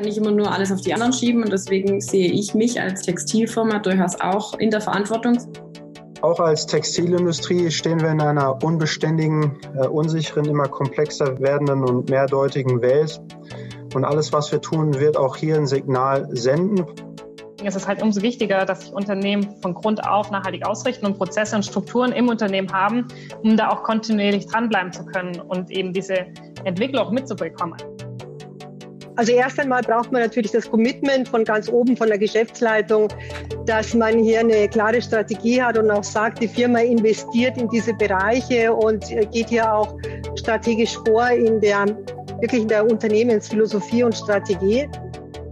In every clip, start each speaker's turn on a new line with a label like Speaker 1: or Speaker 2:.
Speaker 1: kann nicht immer nur alles auf die anderen schieben und deswegen sehe ich mich als Textilfirma durchaus auch in der Verantwortung.
Speaker 2: Auch als Textilindustrie stehen wir in einer unbeständigen, äh, unsicheren, immer komplexer werdenden und mehrdeutigen Welt. Und alles, was wir tun, wird auch hier ein Signal senden.
Speaker 3: Es ist halt umso wichtiger, dass sich Unternehmen von Grund auf nachhaltig ausrichten und Prozesse und Strukturen im Unternehmen haben, um da auch kontinuierlich dranbleiben zu können und eben diese Entwicklung auch mitzubekommen.
Speaker 4: Also erst einmal braucht man natürlich das Commitment von ganz oben, von der Geschäftsleitung, dass man hier eine klare Strategie hat und auch sagt, die Firma investiert in diese Bereiche und geht hier auch strategisch vor in der wirklich in der Unternehmensphilosophie und Strategie.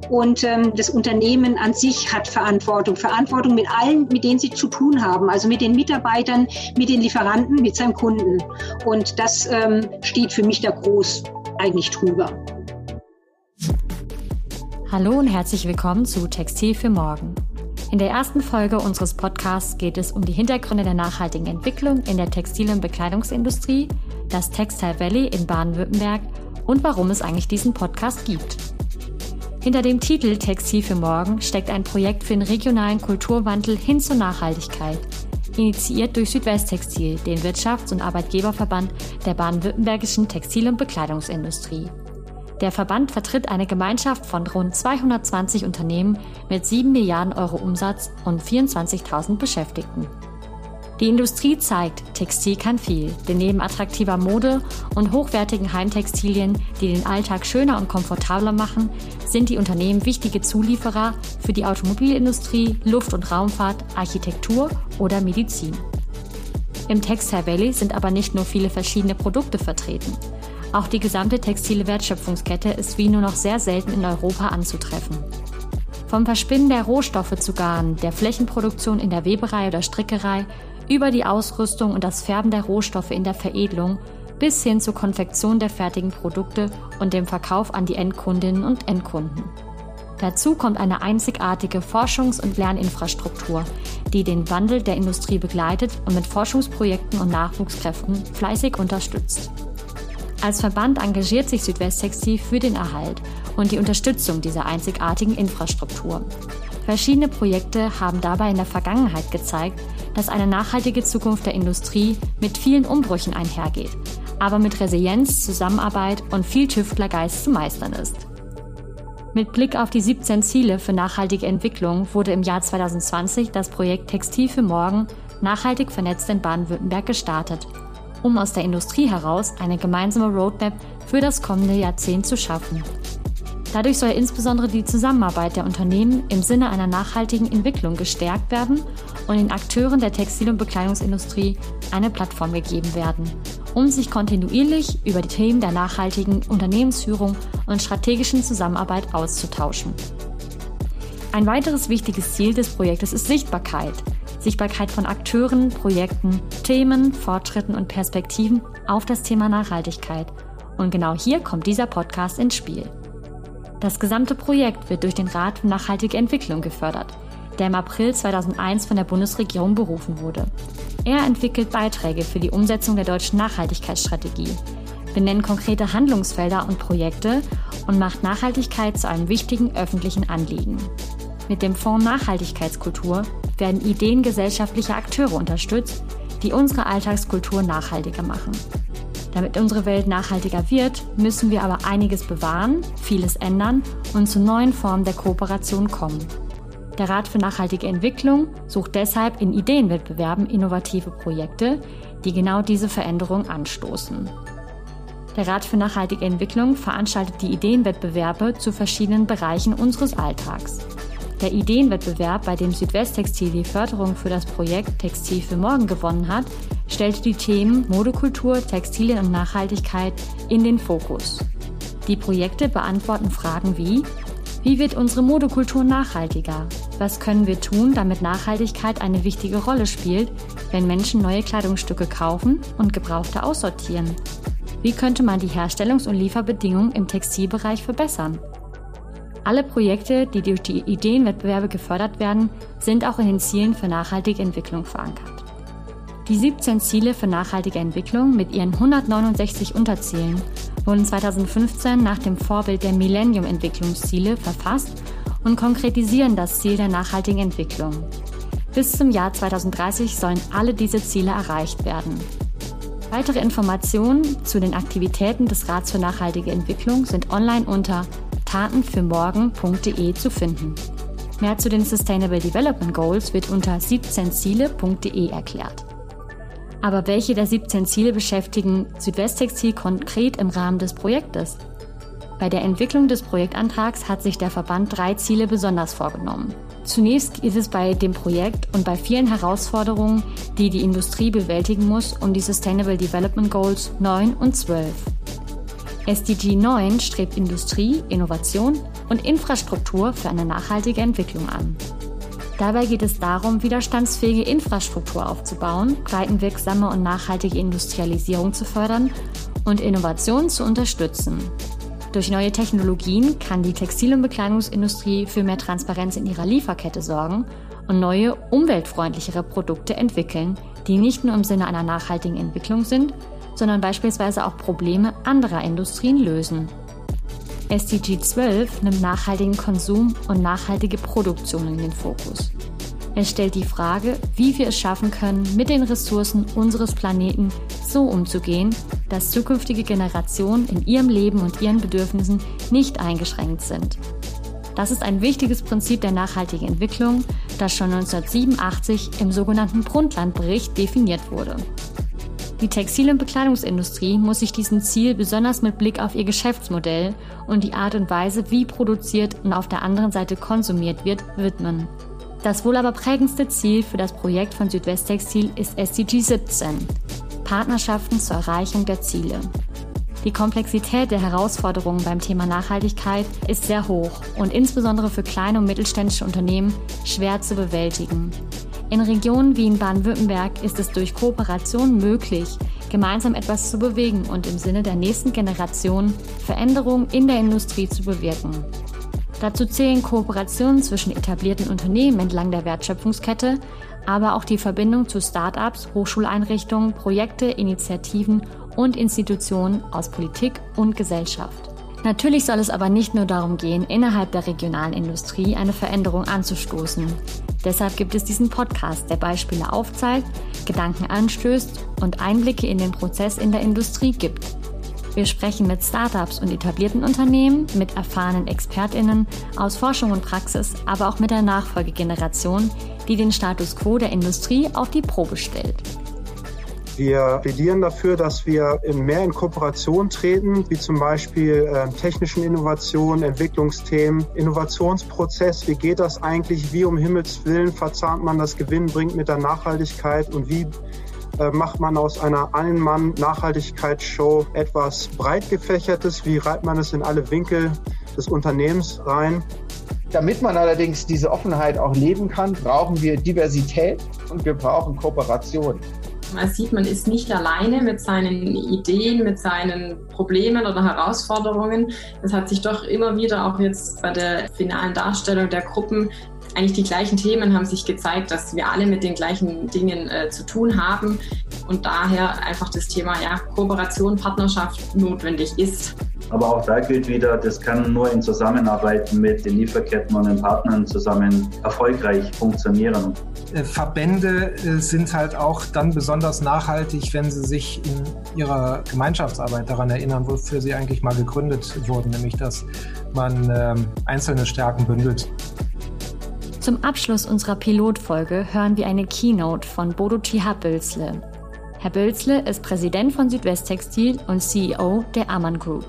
Speaker 5: Und ähm, das Unternehmen an sich hat Verantwortung. Verantwortung mit allen, mit denen sie zu tun haben. Also mit den Mitarbeitern, mit den Lieferanten, mit seinem Kunden. Und das ähm, steht für mich da groß eigentlich drüber.
Speaker 6: Hallo und herzlich willkommen zu Textil für Morgen. In der ersten Folge unseres Podcasts geht es um die Hintergründe der nachhaltigen Entwicklung in der Textil- und Bekleidungsindustrie, das Textile Valley in Baden-Württemberg und warum es eigentlich diesen Podcast gibt. Hinter dem Titel Textil für Morgen steckt ein Projekt für den regionalen Kulturwandel hin zur Nachhaltigkeit, initiiert durch Südwesttextil, den Wirtschafts- und Arbeitgeberverband der baden-württembergischen Textil- und Bekleidungsindustrie. Der Verband vertritt eine Gemeinschaft von rund 220 Unternehmen mit 7 Milliarden Euro Umsatz und 24.000 Beschäftigten. Die Industrie zeigt, Textil kann viel, denn neben attraktiver Mode und hochwertigen Heimtextilien, die den Alltag schöner und komfortabler machen, sind die Unternehmen wichtige Zulieferer für die Automobilindustrie, Luft- und Raumfahrt, Architektur oder Medizin. Im Textile Valley sind aber nicht nur viele verschiedene Produkte vertreten. Auch die gesamte textile Wertschöpfungskette ist wie nur noch sehr selten in Europa anzutreffen. Vom Verspinnen der Rohstoffe zu Garn, der Flächenproduktion in der Weberei oder Strickerei, über die Ausrüstung und das Färben der Rohstoffe in der Veredelung bis hin zur Konfektion der fertigen Produkte und dem Verkauf an die Endkundinnen und Endkunden. Dazu kommt eine einzigartige Forschungs- und Lerninfrastruktur, die den Wandel der Industrie begleitet und mit Forschungsprojekten und Nachwuchskräften fleißig unterstützt. Als Verband engagiert sich Südwesttextil für den Erhalt und die Unterstützung dieser einzigartigen Infrastruktur. Verschiedene Projekte haben dabei in der Vergangenheit gezeigt, dass eine nachhaltige Zukunft der Industrie mit vielen Umbrüchen einhergeht, aber mit Resilienz, Zusammenarbeit und viel Tüftlergeist zu meistern ist. Mit Blick auf die 17 Ziele für nachhaltige Entwicklung wurde im Jahr 2020 das Projekt Textil für Morgen nachhaltig vernetzt in Baden-Württemberg gestartet um aus der Industrie heraus eine gemeinsame Roadmap für das kommende Jahrzehnt zu schaffen. Dadurch soll insbesondere die Zusammenarbeit der Unternehmen im Sinne einer nachhaltigen Entwicklung gestärkt werden und den Akteuren der Textil- und Bekleidungsindustrie eine Plattform gegeben werden, um sich kontinuierlich über die Themen der nachhaltigen Unternehmensführung und strategischen Zusammenarbeit auszutauschen. Ein weiteres wichtiges Ziel des Projektes ist Sichtbarkeit – Sichtbarkeit von Akteuren, Projekten, Themen, Fortschritten und Perspektiven auf das Thema Nachhaltigkeit. Und genau hier kommt dieser Podcast ins Spiel. Das gesamte Projekt wird durch den Rat für nachhaltige Entwicklung gefördert, der im April 2001 von der Bundesregierung berufen wurde. Er entwickelt Beiträge für die Umsetzung der deutschen Nachhaltigkeitsstrategie, benennt konkrete Handlungsfelder und Projekte und macht Nachhaltigkeit zu einem wichtigen öffentlichen Anliegen. Mit dem Fonds Nachhaltigkeitskultur werden Ideen gesellschaftlicher Akteure unterstützt, die unsere Alltagskultur nachhaltiger machen. Damit unsere Welt nachhaltiger wird, müssen wir aber einiges bewahren, vieles ändern und zu neuen Formen der Kooperation kommen. Der Rat für nachhaltige Entwicklung sucht deshalb in Ideenwettbewerben innovative Projekte, die genau diese Veränderung anstoßen. Der Rat für nachhaltige Entwicklung veranstaltet die Ideenwettbewerbe zu verschiedenen Bereichen unseres Alltags. Der Ideenwettbewerb, bei dem Südwesttextil die Förderung für das Projekt Textil für Morgen gewonnen hat, stellte die Themen Modekultur, Textilien und Nachhaltigkeit in den Fokus. Die Projekte beantworten Fragen wie Wie wird unsere Modekultur nachhaltiger? Was können wir tun, damit Nachhaltigkeit eine wichtige Rolle spielt, wenn Menschen neue Kleidungsstücke kaufen und gebrauchte aussortieren? Wie könnte man die Herstellungs- und Lieferbedingungen im Textilbereich verbessern? Alle Projekte, die durch die Ideenwettbewerbe gefördert werden, sind auch in den Zielen für nachhaltige Entwicklung verankert. Die 17 Ziele für nachhaltige Entwicklung mit ihren 169 Unterzielen wurden 2015 nach dem Vorbild der Millennium-Entwicklungsziele verfasst und konkretisieren das Ziel der nachhaltigen Entwicklung. Bis zum Jahr 2030 sollen alle diese Ziele erreicht werden. Weitere Informationen zu den Aktivitäten des Rats für nachhaltige Entwicklung sind online unter tatenfürmorgen.de zu finden. Mehr zu den Sustainable Development Goals wird unter 17ziele.de erklärt. Aber welche der 17 Ziele beschäftigen Südwesttextil konkret im Rahmen des Projektes? Bei der Entwicklung des Projektantrags hat sich der Verband drei Ziele besonders vorgenommen. Zunächst geht es bei dem Projekt und bei vielen Herausforderungen, die die Industrie bewältigen muss, um die Sustainable Development Goals 9 und 12. SDG 9 strebt Industrie, Innovation und Infrastruktur für eine nachhaltige Entwicklung an. Dabei geht es darum, widerstandsfähige Infrastruktur aufzubauen, breitenwirksame und nachhaltige Industrialisierung zu fördern und Innovationen zu unterstützen. Durch neue Technologien kann die Textil- und Bekleidungsindustrie für mehr Transparenz in ihrer Lieferkette sorgen und neue, umweltfreundlichere Produkte entwickeln, die nicht nur im Sinne einer nachhaltigen Entwicklung sind, sondern beispielsweise auch Probleme anderer Industrien lösen. SDG 12 nimmt nachhaltigen Konsum und nachhaltige Produktion in den Fokus. Es stellt die Frage, wie wir es schaffen können, mit den Ressourcen unseres Planeten so umzugehen, dass zukünftige Generationen in ihrem Leben und ihren Bedürfnissen nicht eingeschränkt sind. Das ist ein wichtiges Prinzip der nachhaltigen Entwicklung, das schon 1987 im sogenannten Brundtland-Bericht definiert wurde. Die Textil- und Bekleidungsindustrie muss sich diesem Ziel besonders mit Blick auf ihr Geschäftsmodell und die Art und Weise, wie produziert und auf der anderen Seite konsumiert wird, widmen. Das wohl aber prägendste Ziel für das Projekt von Südwesttextil ist SDG 17, Partnerschaften zur Erreichung der Ziele. Die Komplexität der Herausforderungen beim Thema Nachhaltigkeit ist sehr hoch und insbesondere für kleine und mittelständische Unternehmen schwer zu bewältigen. In Regionen wie in Baden-Württemberg ist es durch Kooperation möglich, gemeinsam etwas zu bewegen und im Sinne der nächsten Generation Veränderungen in der Industrie zu bewirken. Dazu zählen Kooperationen zwischen etablierten Unternehmen entlang der Wertschöpfungskette, aber auch die Verbindung zu Start-ups, Hochschuleinrichtungen, Projekte, Initiativen und Institutionen aus Politik und Gesellschaft. Natürlich soll es aber nicht nur darum gehen, innerhalb der regionalen Industrie eine Veränderung anzustoßen. Deshalb gibt es diesen Podcast, der Beispiele aufzeigt, Gedanken anstößt und Einblicke in den Prozess in der Industrie gibt. Wir sprechen mit Startups und etablierten Unternehmen, mit erfahrenen Expertinnen aus Forschung und Praxis, aber auch mit der Nachfolgegeneration, die den Status quo der Industrie auf die Probe stellt.
Speaker 2: Wir plädieren dafür, dass wir mehr in Kooperation treten, wie zum Beispiel äh, technischen Innovationen, Entwicklungsthemen, Innovationsprozess. Wie geht das eigentlich? Wie um Himmels Willen verzahnt man das Gewinnbringt mit der Nachhaltigkeit und wie äh, macht man aus einer Ein-Mann-Nachhaltigkeitsshow etwas breit gefächertes? Wie reibt man es in alle Winkel des Unternehmens rein?
Speaker 7: Damit man allerdings diese Offenheit auch leben kann, brauchen wir Diversität und wir brauchen Kooperation.
Speaker 1: Man sieht, man ist nicht alleine mit seinen Ideen, mit seinen Problemen oder Herausforderungen. Es hat sich doch immer wieder auch jetzt bei der finalen Darstellung der Gruppen eigentlich die gleichen Themen haben sich gezeigt, dass wir alle mit den gleichen Dingen äh, zu tun haben und daher einfach das Thema ja, Kooperation, Partnerschaft notwendig ist.
Speaker 8: Aber auch da gilt wieder, das kann nur in Zusammenarbeit mit den Lieferketten und den Partnern zusammen erfolgreich funktionieren.
Speaker 9: Äh, Verbände äh, sind halt auch dann besonders nachhaltig, wenn sie sich in ihrer Gemeinschaftsarbeit daran erinnern, wofür sie eigentlich mal gegründet wurden, nämlich dass man ähm, einzelne Stärken bündelt.
Speaker 6: Zum Abschluss unserer Pilotfolge hören wir eine Keynote von Bodo Bülzle. Herr Bülzle ist Präsident von Südwesttextil und CEO der Ammann Group.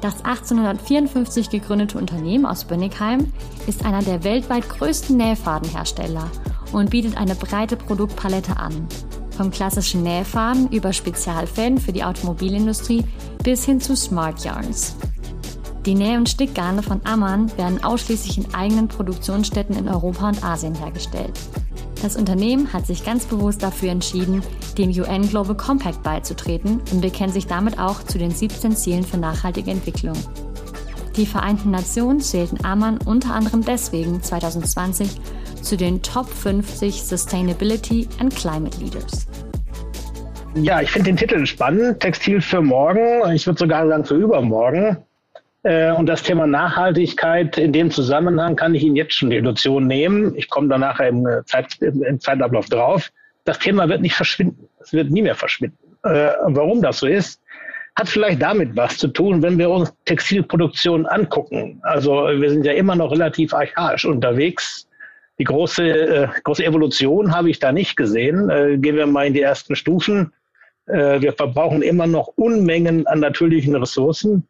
Speaker 6: Das 1854 gegründete Unternehmen aus Bönnigheim ist einer der weltweit größten Nähfadenhersteller und bietet eine breite Produktpalette an. Vom klassischen Nähfaden über Spezialfäden für die Automobilindustrie bis hin zu Smart Yarns. Die Näh- und Stickgarne von Ammann werden ausschließlich in eigenen Produktionsstätten in Europa und Asien hergestellt. Das Unternehmen hat sich ganz bewusst dafür entschieden, dem UN Global Compact beizutreten und bekennt sich damit auch zu den 17 Zielen für nachhaltige Entwicklung. Die Vereinten Nationen zählten Ammann unter anderem deswegen 2020 zu den Top 50 Sustainability and Climate Leaders.
Speaker 10: Ja, ich finde den Titel spannend. Textil für morgen. Ich würde sogar sagen für übermorgen. Äh, und das Thema Nachhaltigkeit in dem Zusammenhang kann ich Ihnen jetzt schon die Illusion nehmen. Ich komme da nachher im, äh, Zeit, im Zeitablauf drauf. Das Thema wird nicht verschwinden. Es wird nie mehr verschwinden. Äh, warum das so ist, hat vielleicht damit was zu tun, wenn wir uns Textilproduktion angucken. Also wir sind ja immer noch relativ archaisch unterwegs. Die große, äh, große Evolution habe ich da nicht gesehen. Äh, gehen wir mal in die ersten Stufen. Äh, wir verbrauchen immer noch Unmengen an natürlichen Ressourcen.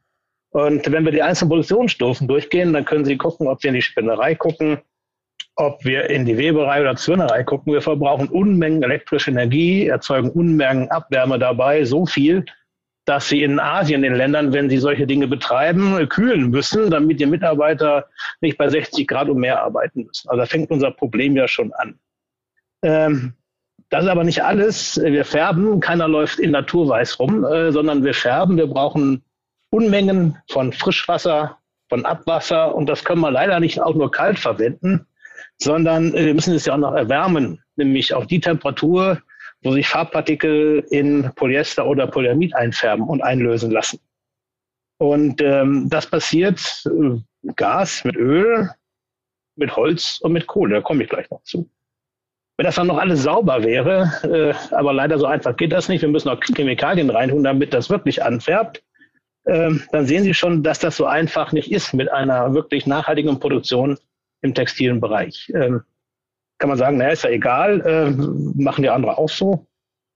Speaker 10: Und wenn wir die einzelnen Produktionsstufen durchgehen, dann können Sie gucken, ob Sie in die Spinnerei gucken, ob wir in die Weberei oder Zwirnerei gucken. Wir verbrauchen Unmengen elektrische Energie, erzeugen Unmengen Abwärme dabei, so viel, dass Sie in Asien, in Ländern, wenn Sie solche Dinge betreiben, kühlen müssen, damit die Mitarbeiter nicht bei 60 Grad und mehr arbeiten müssen. Also da fängt unser Problem ja schon an. Ähm, das ist aber nicht alles. Wir färben, keiner läuft in Naturweiß rum, äh, sondern wir färben. Wir brauchen Unmengen von Frischwasser, von Abwasser und das können wir leider nicht auch nur kalt verwenden, sondern äh, wir müssen es ja auch noch erwärmen, nämlich auf die Temperatur, wo sich Farbpartikel in Polyester oder Polyamid einfärben und einlösen lassen. Und ähm, das passiert äh, Gas mit Öl, mit Holz und mit Kohle. Da komme ich gleich noch zu. Wenn das dann noch alles sauber wäre, äh, aber leider so einfach geht das nicht. Wir müssen auch Chemikalien reintun, damit das wirklich anfärbt dann sehen Sie schon, dass das so einfach nicht ist mit einer wirklich nachhaltigen Produktion im textilen Bereich. Ähm, kann man sagen, naja, ist ja egal, äh, machen die anderen auch so.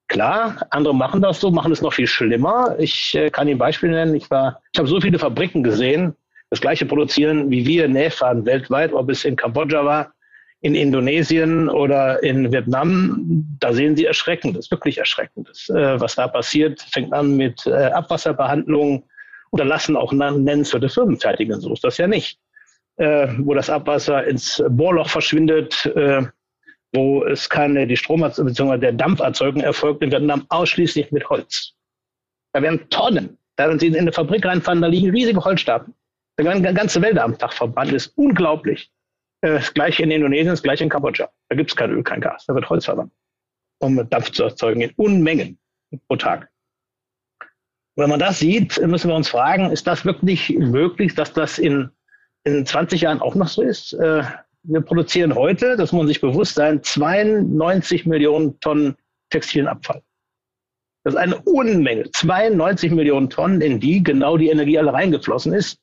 Speaker 10: Klar, andere machen das so, machen es noch viel schlimmer. Ich äh, kann Ihnen Beispiel nennen. Ich war, ich habe so viele Fabriken gesehen, das gleiche produzieren wie wir Nähfaden weltweit, ob es in Kambodscha war, in Indonesien oder in Vietnam. Da sehen Sie Erschreckendes, wirklich Erschreckendes. Äh, was da passiert, fängt an mit äh, Abwasserbehandlung, oder lassen auch nennenswerte Firmen fertigen. So ist das ja nicht. Äh, wo das Abwasser ins Bohrloch verschwindet, äh, wo es keine, die Strom- bzw. der Dampferzeugung erfolgt in Vietnam ausschließlich mit Holz. Da werden Tonnen, da wenn Sie in eine Fabrik reinfahren, da liegen riesige Holzstapel. Da werden ganze Wälder am Tag verbrannt. Das ist unglaublich. Äh, das gleiche in Indonesien, das gleiche in Kambodscha. Da gibt es kein Öl, kein Gas. Da wird Holz verbrannt, um Dampf zu erzeugen in Unmengen pro Tag. Wenn man das sieht, müssen wir uns fragen, ist das wirklich möglich, dass das in, in 20 Jahren auch noch so ist? Äh, wir produzieren heute, das muss man sich bewusst sein, 92 Millionen Tonnen textilen Abfall. Das ist eine Unmenge. 92 Millionen Tonnen, in die genau die Energie alle reingeflossen ist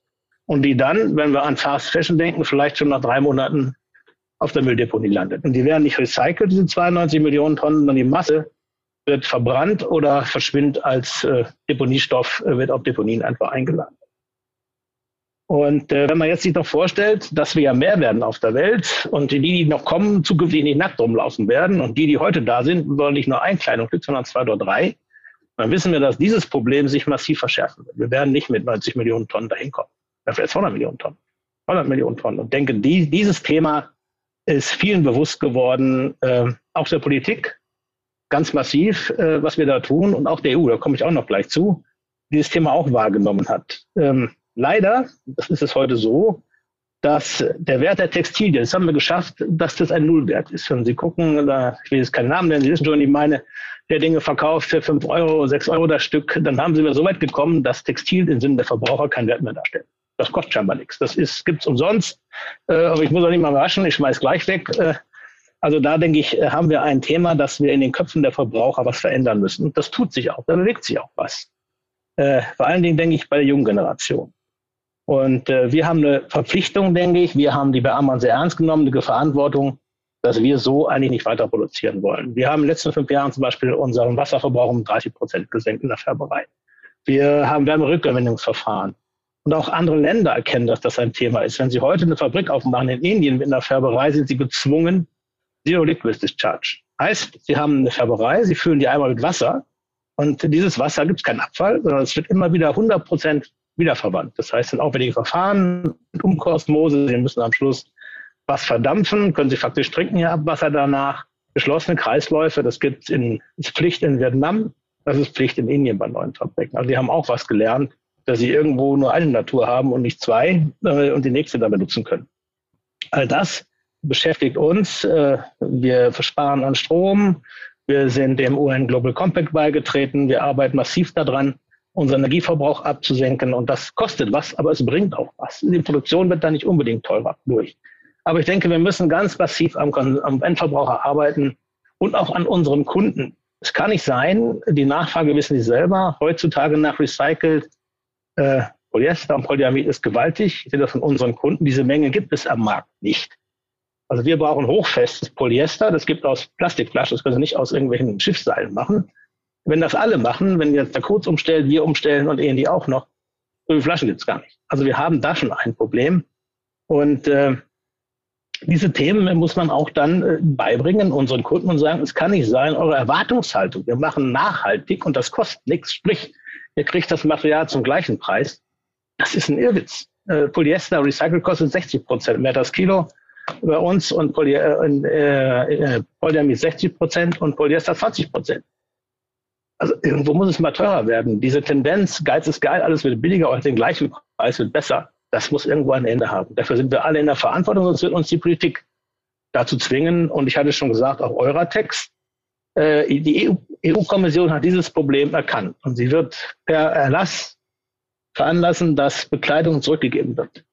Speaker 10: und die dann, wenn wir an Fast Fashion denken, vielleicht schon nach drei Monaten auf der Mülldeponie landet. Und die werden nicht recycelt, diese 92 Millionen Tonnen, sondern die Masse wird verbrannt oder verschwindet als äh, Deponiestoff, äh, wird auf Deponien einfach eingeladen. Und äh, wenn man jetzt sich noch vorstellt, dass wir ja mehr werden auf der Welt und die, die noch kommen, zukünftig nicht nackt rumlaufen werden und die, die heute da sind, wollen nicht nur ein Kleidungsstück, sondern zwei oder drei, dann wissen wir, dass dieses Problem sich massiv verschärfen wird. Wir werden nicht mit 90 Millionen Tonnen dahin kommen. Vielleicht 200 Millionen Tonnen. 100 Millionen Tonnen. Und denke, die, dieses Thema ist vielen bewusst geworden, äh, auch der Politik, ganz massiv, äh, was wir da tun und auch der EU, da komme ich auch noch gleich zu, dieses Thema auch wahrgenommen hat. Ähm, leider, das ist es heute so, dass der Wert der Textilien, das haben wir geschafft, dass das ein Nullwert ist. Wenn Sie gucken, da, ich will jetzt keinen Namen nennen, Sie wissen schon, ich meine, der Dinge verkauft für 5 Euro, 6 Euro das Stück, dann haben Sie mir so weit gekommen, dass Textil im Sinne der Verbraucher keinen Wert mehr darstellt. Das kostet scheinbar nichts. Das ist, gibt's umsonst. Äh, aber ich muss auch nicht mal waschen, ich schmeiß gleich weg. Äh, also da denke ich, haben wir ein Thema, dass wir in den Köpfen der Verbraucher was verändern müssen. Und das tut sich auch, da bewegt sich auch was. Äh, vor allen Dingen denke ich bei der jungen Generation. Und äh, wir haben eine Verpflichtung, denke ich. Wir haben die bei Ammann sehr ernst genommen, die Verantwortung, dass wir so eigentlich nicht weiter produzieren wollen. Wir haben in den letzten fünf Jahren zum Beispiel unseren Wasserverbrauch um 30 Prozent gesenkt in der Färberei. Wir haben Wärmerückgewinnungsverfahren. Und auch andere Länder erkennen, dass das ein Thema ist. Wenn Sie heute eine Fabrik aufmachen in Indien mit einer Färberei, sind Sie gezwungen, Zero Liquid Discharge. Heißt, Sie haben eine Färberei, Sie füllen die einmal mit Wasser und dieses Wasser gibt es keinen Abfall, sondern es wird immer wieder 100 Prozent wiederverwandt. Das heißt, ein aufwendiges Verfahren mit Umkosmose, Sie müssen am Schluss was verdampfen, können Sie faktisch trinken Ihr Abwasser danach. Geschlossene Kreisläufe, das gibt ist Pflicht in Vietnam, das ist Pflicht in Indien bei neuen Fabriken. Also die haben auch was gelernt, dass sie irgendwo nur eine Natur haben und nicht zwei äh, und die nächste da benutzen können. All das beschäftigt uns. Äh, wir versparen an Strom. Wir sind dem UN Global Compact beigetreten. Wir arbeiten massiv daran, unseren Energieverbrauch abzusenken. Und das kostet was, aber es bringt auch was. Die Produktion wird da nicht unbedingt teurer durch. Aber ich denke, wir müssen ganz massiv am, am Endverbraucher arbeiten und auch an unseren Kunden. Es kann nicht sein, die Nachfrage wissen Sie selber, heutzutage nach recycelt äh, Polyester und Polyamid ist gewaltig. Ich sehe das von unseren Kunden. Diese Menge gibt es am Markt nicht. Also wir brauchen hochfestes Polyester. Das gibt aus Plastikflaschen. Das können Sie nicht aus irgendwelchen Schiffsseilen machen. Wenn das alle machen, wenn jetzt der Kurz umstellt, wir umstellen und END auch noch, so viele Flaschen gibt es gar nicht. Also wir haben da schon ein Problem. Und äh, diese Themen muss man auch dann äh, beibringen unseren Kunden und sagen, es kann nicht sein, eure Erwartungshaltung, wir machen nachhaltig und das kostet nichts, sprich, ihr kriegt das Material zum gleichen Preis. Das ist ein Irrwitz. Äh, Polyester Recycle kostet 60 Prozent mehr das Kilo bei uns und Poly, äh, äh, Polyamid 60 Prozent und Polyester 20 Prozent. Also irgendwo muss es mal teurer werden. Diese Tendenz, Geiz ist geil, alles wird billiger und den gleichen Preis wird besser. Das muss irgendwo ein Ende haben. Dafür sind wir alle in der Verantwortung, sonst wird uns die Politik dazu zwingen. Und ich hatte schon gesagt, auch Euratex, äh, die EU-Kommission EU hat dieses Problem erkannt und sie wird per Erlass veranlassen, dass Bekleidung zurückgegeben wird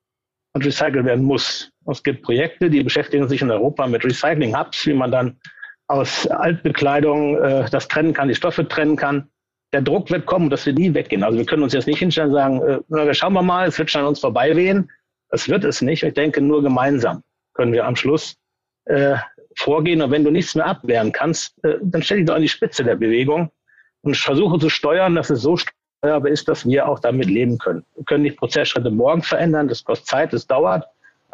Speaker 10: und recycelt werden muss. Es gibt Projekte, die beschäftigen sich in Europa mit Recycling-Hubs, wie man dann aus Altbekleidung äh, das trennen kann, die Stoffe trennen kann. Der Druck wird kommen, dass wir nie weggehen. Also wir können uns jetzt nicht hinstellen und sagen, äh, na, schauen wir mal, es wird schon an uns vorbeiwehen. Das wird es nicht. Ich denke, nur gemeinsam können wir am Schluss äh, vorgehen. Und wenn du nichts mehr abwehren kannst, äh, dann stell dich doch an die Spitze der Bewegung und versuche zu steuern, dass es so steuerbar ist, dass wir auch damit leben können. Wir können nicht Prozessschritte morgen verändern, das kostet Zeit, das dauert.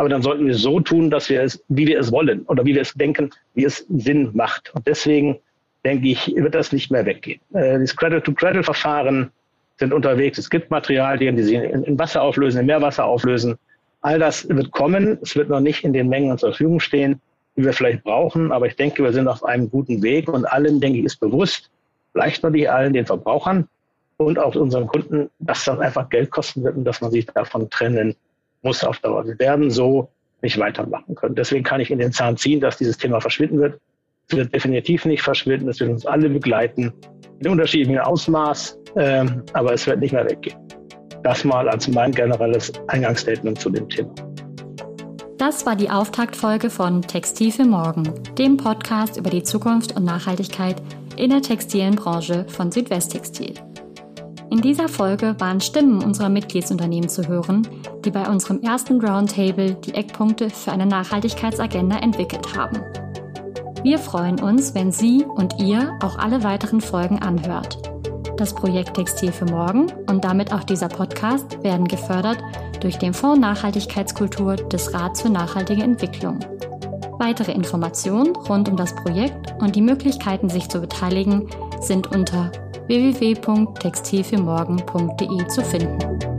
Speaker 10: Aber dann sollten wir so tun, dass wir es, wie wir es wollen oder wie wir es denken, wie es Sinn macht. Und deswegen denke ich, wird das nicht mehr weggehen. Äh, das Credit-to-Credit-Verfahren sind unterwegs. Es gibt Materialien, die sie in, in Wasser auflösen, in Meerwasser auflösen. All das wird kommen. Es wird noch nicht in den Mengen zur Verfügung stehen, die wir vielleicht brauchen. Aber ich denke, wir sind auf einem guten Weg und allen, denke ich, ist bewusst, vielleicht noch nicht allen, den Verbrauchern und auch unseren Kunden, dass das einfach Geld kosten wird und dass man sich davon trennen muss auf Dauer. Wir werden so nicht weitermachen können. Deswegen kann ich in den Zahn ziehen, dass dieses Thema verschwinden wird. Es wird definitiv nicht verschwinden. Es wird uns alle begleiten in unterschiedlichem Ausmaß, ähm, aber es wird nicht mehr weggehen. Das mal als mein generelles Eingangsstatement zu dem Thema.
Speaker 6: Das war die Auftaktfolge von Textil für Morgen, dem Podcast über die Zukunft und Nachhaltigkeit in der textilen Branche von Südwesttextil. In dieser Folge waren Stimmen unserer Mitgliedsunternehmen zu hören, die bei unserem ersten Roundtable die Eckpunkte für eine Nachhaltigkeitsagenda entwickelt haben. Wir freuen uns, wenn Sie und ihr auch alle weiteren Folgen anhört. Das Projekt Textil für Morgen und damit auch dieser Podcast werden gefördert durch den Fonds Nachhaltigkeitskultur des Rats für nachhaltige Entwicklung. Weitere Informationen rund um das Projekt und die Möglichkeiten, sich zu beteiligen, sind unter www.textilfürmorgen.de zu finden.